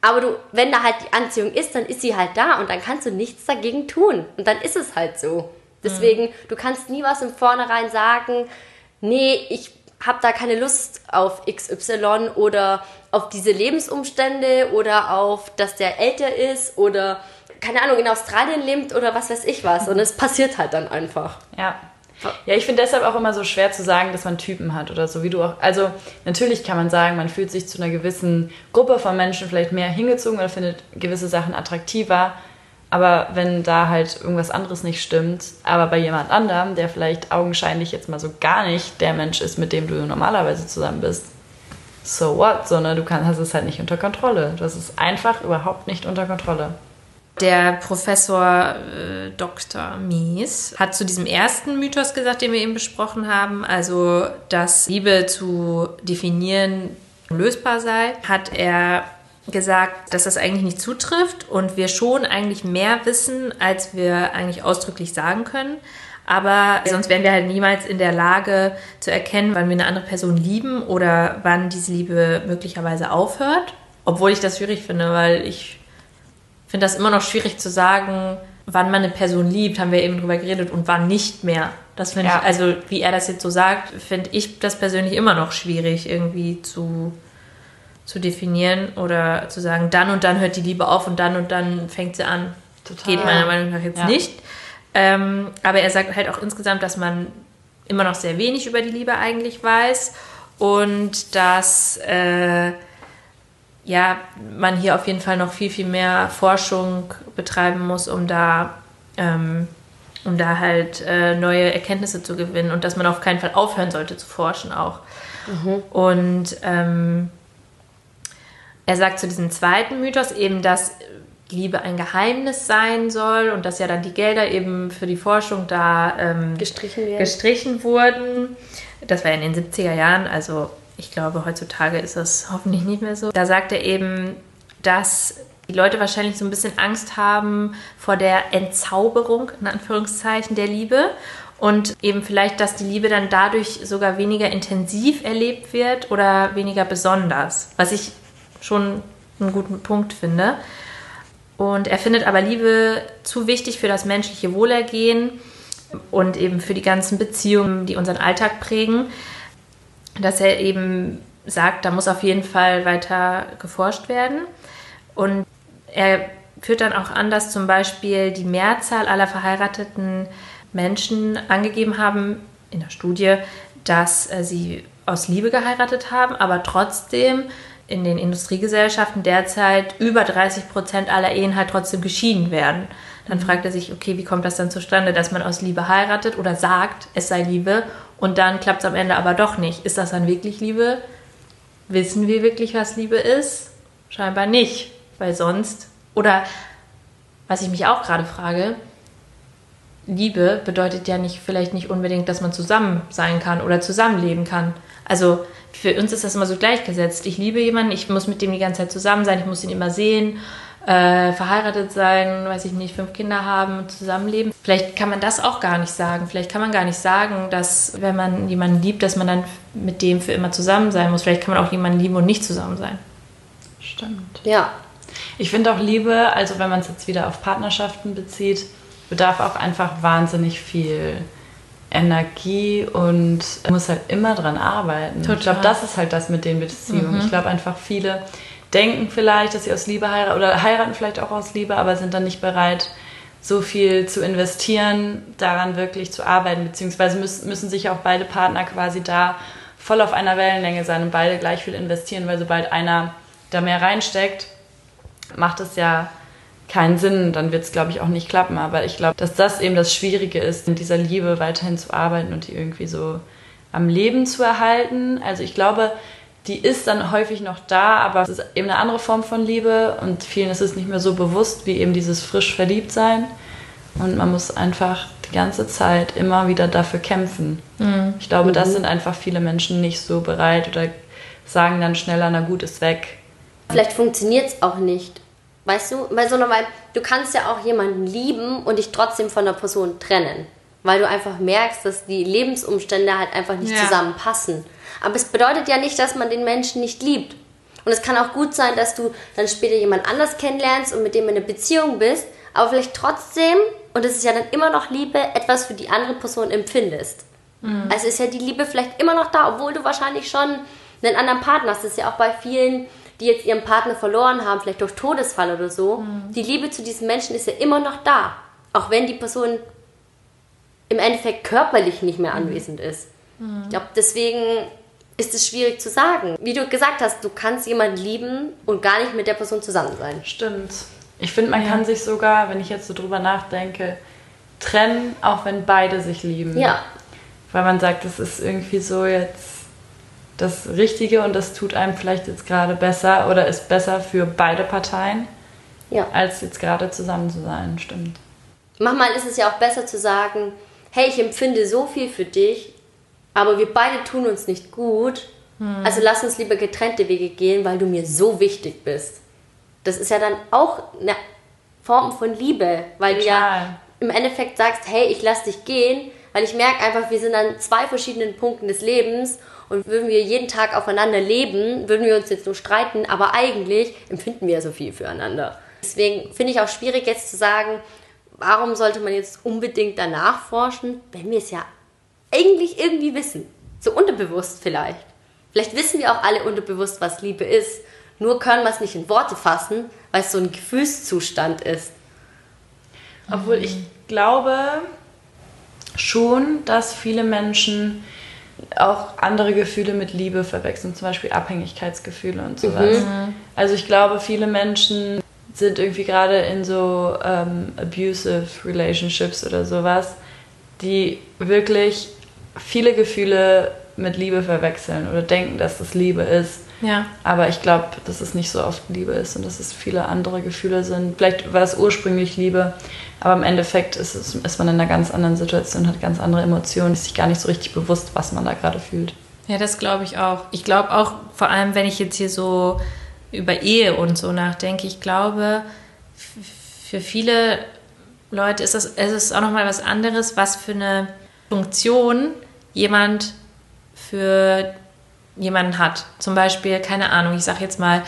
Aber du, wenn da halt die Anziehung ist, dann ist sie halt da und dann kannst du nichts dagegen tun. Und dann ist es halt so. Deswegen, du kannst nie was im Vornherein sagen, nee, ich habe da keine Lust auf XY oder auf diese Lebensumstände oder auf, dass der älter ist oder, keine Ahnung, in Australien lebt oder was weiß ich was. Und es passiert halt dann einfach. Ja. Ja, ich finde deshalb auch immer so schwer zu sagen, dass man Typen hat oder so, wie du auch. Also, natürlich kann man sagen, man fühlt sich zu einer gewissen Gruppe von Menschen vielleicht mehr hingezogen oder findet gewisse Sachen attraktiver. Aber wenn da halt irgendwas anderes nicht stimmt, aber bei jemand anderem, der vielleicht augenscheinlich jetzt mal so gar nicht der Mensch ist, mit dem du normalerweise zusammen bist, so what? So, ne? Du kann, hast es halt nicht unter Kontrolle. Du hast es einfach überhaupt nicht unter Kontrolle. Der Professor äh, Dr. Mies hat zu diesem ersten Mythos gesagt, den wir eben besprochen haben, also dass Liebe zu definieren lösbar sei, hat er gesagt, dass das eigentlich nicht zutrifft und wir schon eigentlich mehr wissen, als wir eigentlich ausdrücklich sagen können. Aber sonst wären wir halt niemals in der Lage zu erkennen, wann wir eine andere Person lieben oder wann diese Liebe möglicherweise aufhört. Obwohl ich das schwierig finde, weil ich finde das immer noch schwierig zu sagen, wann man eine Person liebt, haben wir eben drüber geredet, und wann nicht mehr. Das finde Ja. ich, also wie er das jetzt so sagt, finde ich das persönlich immer noch schwierig, irgendwie zu, zu definieren oder zu sagen, dann und dann hört die Liebe auf und dann und dann fängt sie an. Total. Geht meiner Meinung nach jetzt Ja. nicht. Ähm, aber er sagt halt auch insgesamt, dass man immer noch sehr wenig über die Liebe eigentlich weiß und dass äh, ja, man hier auf jeden Fall noch viel, viel mehr Forschung betreiben muss, um da, ähm, um da halt äh, neue Erkenntnisse zu gewinnen und dass man auf keinen Fall aufhören sollte zu forschen auch. Und ähm, er sagt zu diesem zweiten Mythos eben, dass Liebe ein Geheimnis sein soll und dass ja dann die Gelder eben für die Forschung da ähm, Gestrichen werden. gestrichen wurden. Das war ja in den 70er Jahren, also ich glaube, heutzutage ist das hoffentlich nicht mehr so. Da sagt er eben, dass die Leute wahrscheinlich so ein bisschen Angst haben vor der Entzauberung, in Anführungszeichen, der Liebe. Und eben vielleicht, dass die Liebe dann dadurch sogar weniger intensiv erlebt wird oder weniger besonders. Was ich schon einen guten Punkt finde. Und er findet aber Liebe zu wichtig für das menschliche Wohlergehen und eben für die ganzen Beziehungen, die unseren Alltag prägen, dass er eben sagt, da muss auf jeden Fall weiter geforscht werden. Und er führt dann auch an, dass zum Beispiel die Mehrzahl aller verheirateten Menschen angegeben haben in der Studie, dass äh, sie aus Liebe geheiratet haben, aber trotzdem in den Industriegesellschaften derzeit über 30 Prozent aller Ehen halt trotzdem geschieden werden. Dann fragt er sich, okay, wie kommt das dann zustande, dass man aus Liebe heiratet oder sagt, es sei Liebe und dann klappt es am Ende aber doch nicht. Ist das dann wirklich Liebe? Wissen wir wirklich, was Liebe ist? Scheinbar nicht, weil sonst, oder was ich mich auch gerade frage, Liebe bedeutet ja nicht vielleicht nicht unbedingt, dass man zusammen sein kann oder zusammenleben kann. Also für uns ist das immer so gleichgesetzt. Ich liebe jemanden, ich muss mit dem die ganze Zeit zusammen sein, ich muss ihn immer sehen, äh, verheiratet sein, weiß ich nicht, fünf Kinder haben und zusammenleben. Vielleicht kann man das auch gar nicht sagen. Vielleicht kann man gar nicht sagen, dass wenn man jemanden liebt, dass man dann mit dem für immer zusammen sein muss. Vielleicht kann man auch jemanden lieben und nicht zusammen sein. Stimmt. Ja, Ich finde auch Liebe, also wenn man es jetzt wieder auf Partnerschaften bezieht, bedarf auch einfach wahnsinnig viel Energie und muss halt immer dran arbeiten. Total. Ich glaube, das ist halt das mit den Beziehungen. Ich glaube einfach viele denken vielleicht, dass sie aus Liebe heiraten oder heiraten vielleicht auch aus Liebe, aber sind dann nicht bereit, so viel zu investieren, daran wirklich zu arbeiten, beziehungsweise müssen, müssen sich auch beide Partner quasi da voll auf einer Wellenlänge sein und beide gleich viel investieren, weil sobald einer da mehr reinsteckt, macht es ja keinen Sinn, dann wird es, glaube ich, auch nicht klappen. Aber ich glaube, dass das eben das Schwierige ist, in dieser Liebe weiterhin zu arbeiten und die irgendwie so am Leben zu erhalten. Also ich glaube, die ist dann häufig noch da, aber es ist eben eine andere Form von Liebe und vielen ist es nicht mehr so bewusst wie eben dieses frisch verliebt sein. Und man muss einfach die ganze Zeit immer wieder dafür kämpfen. Ich glaube, das sind einfach viele Menschen nicht so bereit oder sagen dann schneller, na gut, ist weg. vielleicht funktioniert es auch nicht. Weißt du, weil so eine, weil du kannst ja auch jemanden lieben und dich trotzdem von der Person trennen. Weil du einfach merkst, dass die Lebensumstände halt einfach nicht Ja. zusammenpassen. Aber es bedeutet ja nicht, dass man den Menschen nicht liebt. Und es kann auch gut sein, dass du dann später jemand anders kennenlernst und mit dem in einer Beziehung bist, aber vielleicht trotzdem, und das ist ja dann immer noch Liebe, etwas für die andere Person empfindest. Also ist ja die Liebe vielleicht immer noch da, obwohl du wahrscheinlich schon einen anderen Partner hast. Das ist ja auch bei vielen, die jetzt ihren Partner verloren haben, vielleicht durch Todesfall oder so. Die Liebe zu diesem Menschen ist ja immer noch da. Auch wenn die Person im Endeffekt körperlich nicht mehr anwesend ist. Ich glaube, deswegen ist es schwierig zu sagen. Wie du gesagt hast, du kannst jemanden lieben und gar nicht mit der Person zusammen sein. Stimmt. Ich finde, man kann sich sogar, wenn ich jetzt so drüber nachdenke, trennen, auch wenn beide sich lieben. Ja, Weil man sagt, das ist irgendwie so jetzt das Richtige und das tut einem vielleicht jetzt gerade besser oder ist besser für beide Parteien, ja. als jetzt gerade zusammen zu sein. Stimmt. Manchmal ist es ja auch besser zu sagen, hey, ich empfinde so viel für dich, aber wir beide tun uns nicht gut. Also lass uns lieber getrennte Wege gehen, weil du mir so wichtig bist. Das ist ja dann auch eine Form von Liebe, weil du ja Total. im Endeffekt sagst, hey, ich lass dich gehen, weil ich merke einfach, wir sind an zwei verschiedenen Punkten des Lebens und würden wir jeden Tag aufeinander leben, würden wir uns jetzt nur streiten, aber eigentlich empfinden wir ja so viel füreinander. Deswegen finde ich auch schwierig jetzt zu sagen, warum sollte man jetzt unbedingt danach forschen, wenn wir es ja eigentlich irgendwie wissen. So unterbewusst vielleicht. Vielleicht wissen wir auch alle unterbewusst, was Liebe ist. Nur können wir es nicht in Worte fassen, weil es so ein Gefühlszustand ist. Obwohl ich glaube schon, dass viele Menschen auch andere Gefühle mit Liebe verwechseln, zum Beispiel Abhängigkeitsgefühle und sowas. Also ich glaube, viele Menschen sind irgendwie gerade in so ähm, abusive relationships oder sowas, die wirklich viele Gefühle mit Liebe verwechseln oder denken, dass das Liebe ist. Ja. Aber ich glaube, dass es nicht so oft Liebe ist und dass es viele andere Gefühle sind. Vielleicht war es ursprünglich Liebe, aber im Endeffekt ist, es, ist man in einer ganz anderen Situation, hat ganz andere Emotionen, ist sich gar nicht so richtig bewusst, was man da gerade fühlt. Ja, das glaube ich auch. Ich glaube auch, vor allem, wenn ich jetzt hier so über Ehe und so nachdenke, ich glaube, für viele Leute ist das, es ist auch nochmal was anderes, was für eine Funktion jemand für jemanden hat. Zum Beispiel, keine Ahnung, ich sage jetzt mal,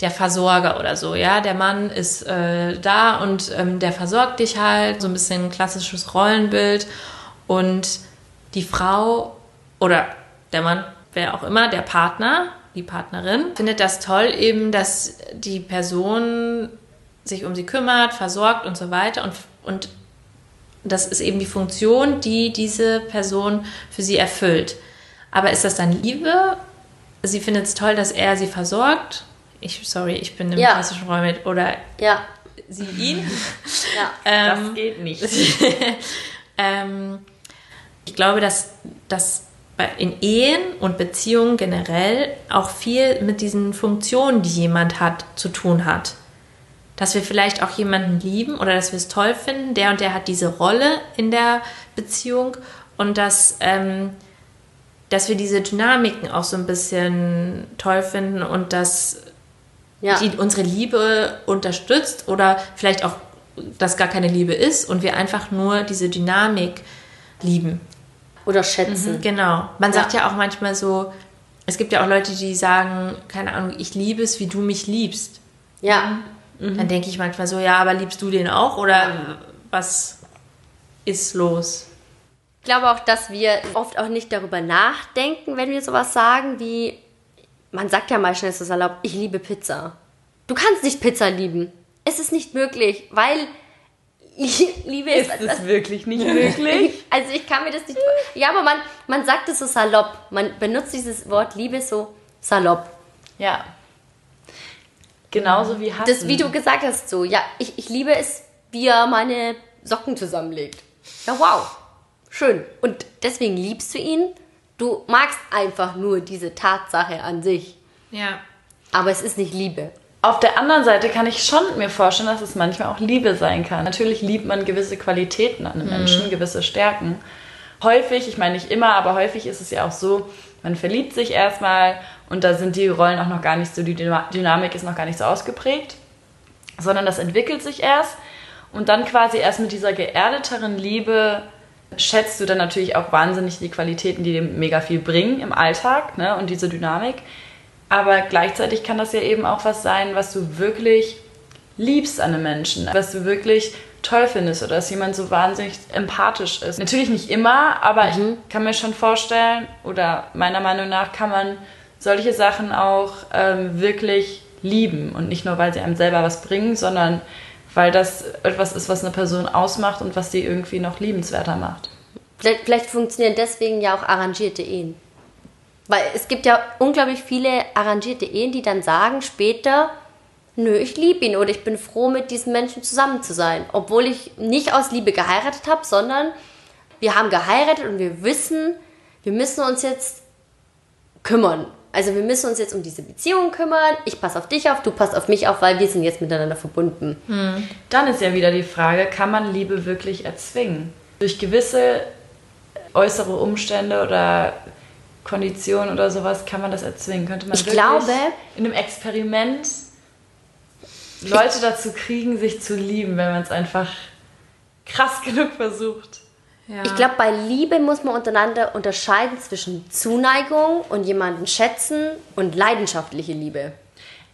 der Versorger oder so, ja, der Mann ist äh, da und ähm, der versorgt dich halt, so ein bisschen klassisches Rollenbild und die Frau oder der Mann, wer auch immer, der Partner, die Partnerin, findet das toll eben, dass die Person sich um sie kümmert, versorgt und so weiter und, und das ist eben die Funktion, die diese Person für sie erfüllt. Aber ist das dann Liebe? Sie findet es toll, dass er sie versorgt. Ich, sorry, ich bin im Ja. klassischen Rollenbild. Oder Ja, sie ihn. ja. Ähm, das geht nicht. ähm, ich glaube, dass das bei- in Ehen und Beziehungen generell auch viel mit diesen Funktionen, die jemand hat, zu tun hat. Dass wir vielleicht auch jemanden lieben oder dass wir es toll finden, der und der hat diese Rolle in der Beziehung und dass, ähm, dass wir diese Dynamiken auch so ein bisschen toll finden und dass ja. die unsere Liebe unterstützt oder vielleicht auch das gar keine Liebe ist und wir einfach nur diese Dynamik lieben. Oder schätzen. Genau. Man sagt ja auch manchmal so, es gibt ja auch Leute, die sagen, keine Ahnung, ich liebe es, wie du mich liebst. Ja. Dann denke ich manchmal so, ja, aber liebst du den auch oder was ist los? Ich glaube auch, dass wir oft auch nicht darüber nachdenken, wenn wir sowas sagen, wie man sagt ja meistens so salopp, ich liebe Pizza. Du kannst nicht Pizza lieben. Es ist nicht möglich, weil Liebe ist, Ist es wirklich nicht möglich? Also ich kann mir das nicht. Ja, aber man, man sagt es so salopp. Man benutzt dieses Wort Liebe so salopp. ja. Genauso wie Hassen. Das, wie du gesagt hast, so, ja, ich, ich liebe es, wie er meine Socken zusammenlegt. Ja, wow. Schön. Und deswegen liebst du ihn. Du magst einfach nur diese Tatsache an sich. Ja. Aber es ist nicht Liebe. Auf der anderen Seite kann ich schon mir vorstellen, dass es manchmal auch Liebe sein kann. Natürlich liebt man gewisse Qualitäten an einem Menschen, gewisse Stärken. Häufig, ich meine nicht immer, aber häufig ist es ja auch so, man verliebt sich erstmal und da sind die Rollen auch noch gar nicht so, die Dyna- Dynamik ist noch gar nicht so ausgeprägt, sondern das entwickelt sich erst und dann quasi erst mit dieser geerdeteren Liebe schätzt du dann natürlich auch wahnsinnig die Qualitäten, die dir mega viel bringen im Alltag ne, und diese Dynamik. Aber gleichzeitig kann das ja eben auch was sein, was du wirklich liebst an einem Menschen, was du wirklich toll findest oder dass jemand so wahnsinnig empathisch ist. Natürlich nicht immer, aber ich kann mir schon vorstellen oder meiner Meinung nach kann man solche Sachen auch ähm, wirklich lieben und nicht nur, weil sie einem selber was bringen, sondern weil das etwas ist, was eine Person ausmacht und was sie irgendwie noch liebenswerter macht. Vielleicht, vielleicht funktionieren deswegen ja auch arrangierte Ehen. Weil es gibt ja unglaublich viele arrangierte Ehen, die dann sagen später, nö, ich liebe ihn oder ich bin froh, mit diesem Menschen zusammen zu sein. Obwohl ich nicht aus Liebe geheiratet habe, sondern wir haben geheiratet und wir wissen, wir müssen uns jetzt kümmern. Also wir müssen uns jetzt um diese Beziehung kümmern. Ich passe auf dich auf, du passt auf mich auf, weil wir sind jetzt miteinander verbunden. Dann ist ja wieder die Frage, kann man Liebe wirklich erzwingen? Durch gewisse äußere Umstände oder Konditionen oder sowas kann man das erzwingen? Könnte man Ich wirklich glaube- in einem Experiment Leute dazu kriegen, sich zu lieben, wenn man es einfach krass genug versucht? Ja. Ich glaube, bei Liebe muss man untereinander unterscheiden zwischen Zuneigung und jemanden schätzen und leidenschaftliche Liebe.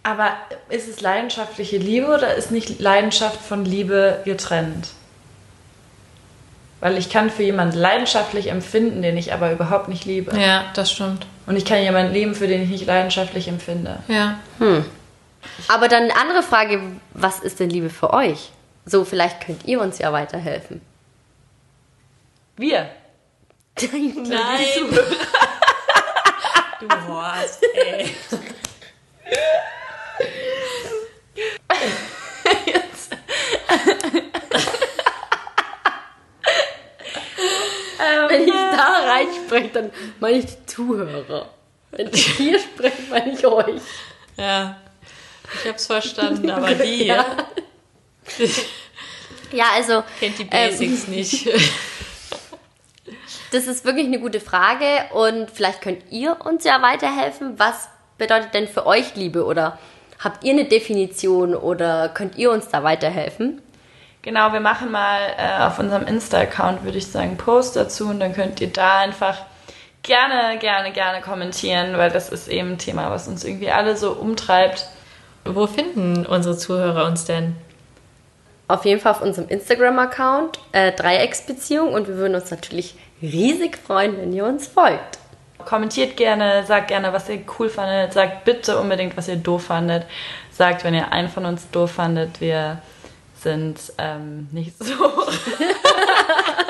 Aber ist es leidenschaftliche Liebe oder ist nicht Leidenschaft von Liebe getrennt? Weil ich kann für jemanden leidenschaftlich empfinden, den ich aber überhaupt nicht liebe. ja, das stimmt. Und ich kann jemanden lieben, für den ich nicht leidenschaftlich empfinde. Ja. Aber dann eine andere Frage, was ist denn Liebe für euch? So, vielleicht könnt ihr uns ja weiterhelfen. Wir. Nein. du Horst, ey. Wenn ich da reinspreche. spreche, dann meine ich die Zuhörer. Wenn ich wir spreche, meine ich euch. Ja. Ich hab's verstanden, aber die Ja. Ja, also kennt die Basics nicht. das ist wirklich eine gute Frage und vielleicht könnt ihr uns ja weiterhelfen. Was bedeutet denn für euch Liebe oder habt ihr eine Definition oder könnt ihr uns da weiterhelfen? Genau, wir machen mal äh, auf unserem Insta-Account, würde ich sagen, einen Post dazu und dann könnt ihr da einfach gerne, gerne, gerne kommentieren, weil das ist eben ein Thema, was uns irgendwie alle so umtreibt. Wo finden unsere Zuhörer uns denn? Auf jeden Fall auf unserem Instagram-Account äh, Dreiecksbeziehung und wir würden uns natürlich riesig freuen, wenn ihr uns folgt. Kommentiert gerne, sagt gerne, was ihr cool fandet, sagt bitte unbedingt, was ihr doof fandet. Sagt, wenn ihr einen von uns doof fandet, wir sind ähm, nicht so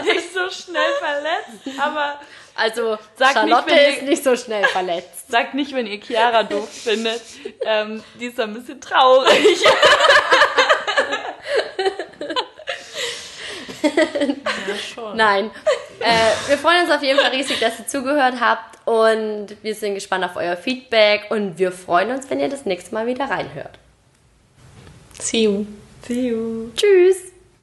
nicht so schnell verletzt, aber Also Charlotte nicht, ihr- ist nicht so schnell verletzt. sagt nicht, wenn ihr Chiara doof findet. Ähm, die ist ein bisschen traurig. Ja, schon. Nein. Äh, wir freuen uns auf jeden Fall riesig, dass ihr zugehört habt und wir sind gespannt auf euer Feedback und wir freuen uns, wenn ihr das nächste Mal wieder reinhört. See you. See you. Tschüss!